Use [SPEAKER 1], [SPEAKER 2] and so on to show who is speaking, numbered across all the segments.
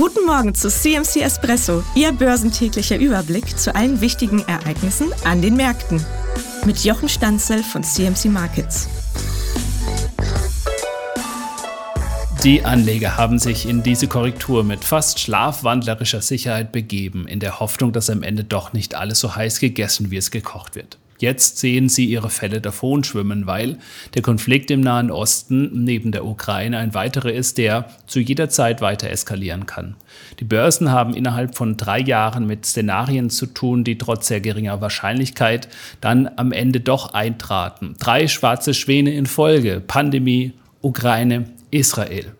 [SPEAKER 1] Guten Morgen zu CMC Espresso, Ihr börsentäglicher Überblick zu allen wichtigen Ereignissen an den Märkten. Mit Jochen Stanzel von CMC Markets.
[SPEAKER 2] Die Anleger haben sich in diese Korrektur mit fast schlafwandlerischer Sicherheit begeben, in der Hoffnung, dass am Ende doch nicht alles so heiß gegessen, wie es gekocht wird. Jetzt sehen sie ihre Fälle davonschwimmen, weil der Konflikt im Nahen Osten neben der Ukraine ein weiterer ist, der zu jeder Zeit weiter eskalieren kann. Die Börsen haben innerhalb von drei Jahren mit Szenarien zu tun, die trotz sehr geringer Wahrscheinlichkeit dann am Ende doch eintraten. Drei schwarze Schwäne in Folge, Pandemie, Ukraine, Israel.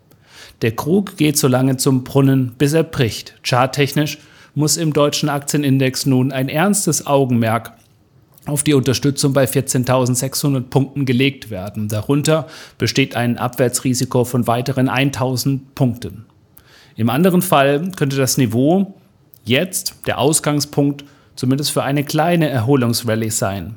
[SPEAKER 2] Der Krug geht so lange zum Brunnen, bis er bricht. Charttechnisch muss im deutschen Aktienindex nun ein ernstes Augenmerk auf die Unterstützung bei 14.600 Punkten gelegt werden. Darunter besteht ein Abwärtsrisiko von weiteren 1.000 Punkten. Im anderen Fall könnte das Niveau jetzt der Ausgangspunkt zumindest für eine kleine Erholungsrallye sein.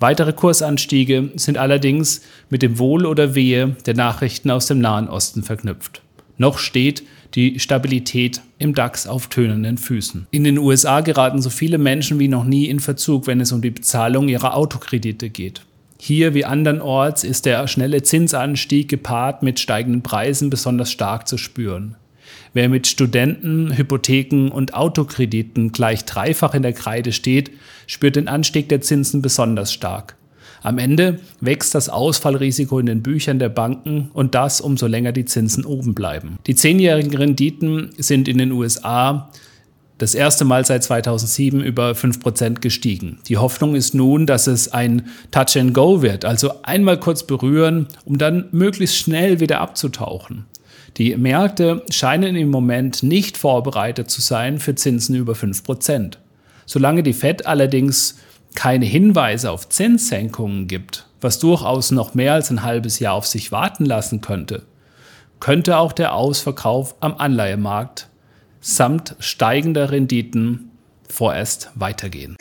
[SPEAKER 2] Weitere Kursanstiege sind allerdings mit dem Wohl oder Wehe der Nachrichten aus dem Nahen Osten verknüpft. Noch steht die Stabilität im DAX auf tönenden Füßen. In den USA geraten so viele Menschen wie noch nie in Verzug, wenn es um die Bezahlung ihrer Autokredite geht. Hier wie andernorts ist der schnelle Zinsanstieg gepaart mit steigenden Preisen besonders stark zu spüren. Wer mit Studenten, Hypotheken und Autokrediten gleich dreifach in der Kreide steht, spürt den Anstieg der Zinsen besonders stark. Am Ende wächst das Ausfallrisiko in den Büchern der Banken und das umso länger die Zinsen oben bleiben. Die zehnjährigen Renditen sind in den USA das erste Mal seit 2007 über 5% gestiegen. Die Hoffnung ist nun, dass es ein Touch and Go wird, also einmal kurz berühren, um dann möglichst schnell wieder abzutauchen. Die Märkte scheinen im Moment nicht vorbereitet zu sein für Zinsen über 5%. Solange die Fed allerdings keine Hinweise auf Zinssenkungen gibt, was durchaus noch mehr als ein halbes Jahr auf sich warten lassen könnte, könnte auch der Ausverkauf am Anleihemarkt samt steigender Renditen vorerst weitergehen.